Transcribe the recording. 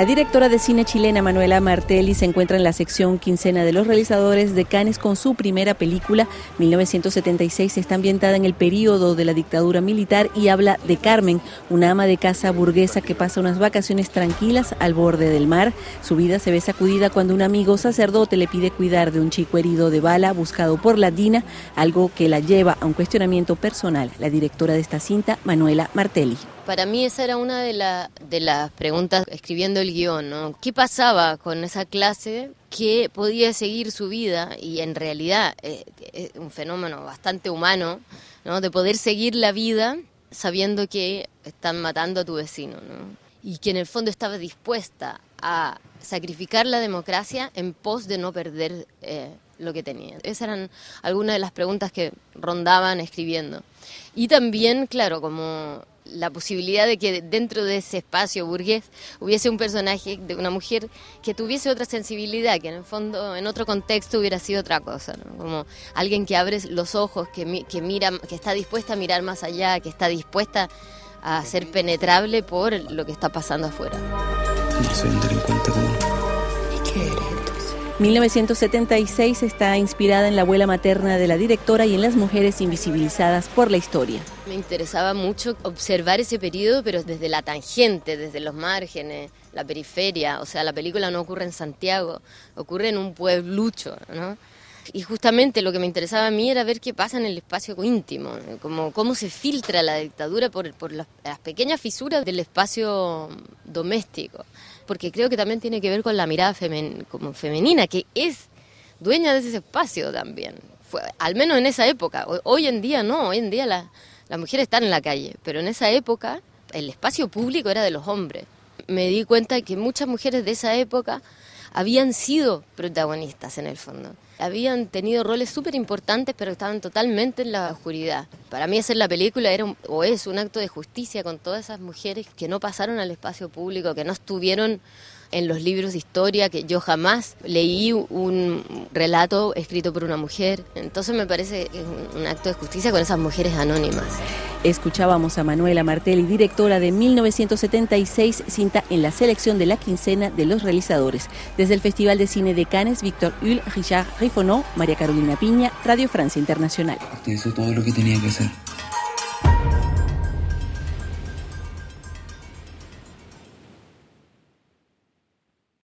La directora de cine chilena Manuela Martelli se encuentra en la sección quincena de los realizadores de Cannes con su primera película. 1976 está ambientada en el periodo de la dictadura militar y habla de Carmen, una ama de casa burguesa que pasa unas vacaciones tranquilas al borde del mar. Su vida se ve sacudida cuando un amigo sacerdote le pide cuidar de un chico herido de bala buscado por la DINA, algo que la lleva a un cuestionamiento personal. La directora de esta cinta, Manuela Martelli. Para mí esa era una de, las preguntas escribiendo el guion. ¿Qué pasaba con esa clase que podía seguir su vida y en realidad eh, es un fenómeno bastante humano, ¿no? De poder seguir la vida sabiendo que están matando a tu vecino, ¿no? Y que en el fondo estaba dispuesta a sacrificar la democracia en pos de no perder eh, lo que tenía. Esas eran algunas de las preguntas que rondaban escribiendo. Y también, claro, como la posibilidad de que dentro de ese espacio burgués hubiese un personaje de una mujer que tuviese otra sensibilidad, que en el fondo, en otro contexto, hubiera sido otra cosa, como alguien que abre los ojos, que, que, mira, que está dispuesta a mirar más allá, que está dispuesta a ser penetrable por lo que está pasando afuera. No soy un delincuente común. ¿Y qué eres? 1976 está inspirada en la abuela materna de la directora y en las mujeres invisibilizadas por la historia. Me interesaba mucho observar ese periodo, pero desde la tangente, desde los márgenes, la periferia. O sea, la película no ocurre en Santiago, ocurre en un pueblucho, ¿no? Y justamente lo que me interesaba a mí era ver qué pasa en el espacio íntimo, como cómo se filtra la dictadura por, por las, pequeñas fisuras del espacio doméstico, porque creo que también tiene que ver con la mirada como femenina, que es dueña de ese espacio también, Fue, al menos en esa época. Hoy en día no, hoy en día las mujeres están en la calle, pero en esa época el espacio público era de los hombres. Me di cuenta que muchas mujeres de esa época habían sido protagonistas en el fondo. Habían tenido roles súper importantes, pero estaban totalmente en la oscuridad. Para mí hacer la película era o es un acto de justicia con todas esas mujeres que no pasaron al espacio público, que no estuvieron en los libros de historia, que yo jamás leí un relato escrito por una mujer. Entonces me parece un acto de justicia con esas mujeres anónimas. Escuchábamos a Manuela Martelli, directora de 1976, cinta en la selección de la quincena de los realizadores. Desde el Festival de Cine de Cannes, Víctor Hull, Richard Riffonot, María Carolina Piña, Radio Francia Internacional. Usted hizo todo lo que tenía que hacer.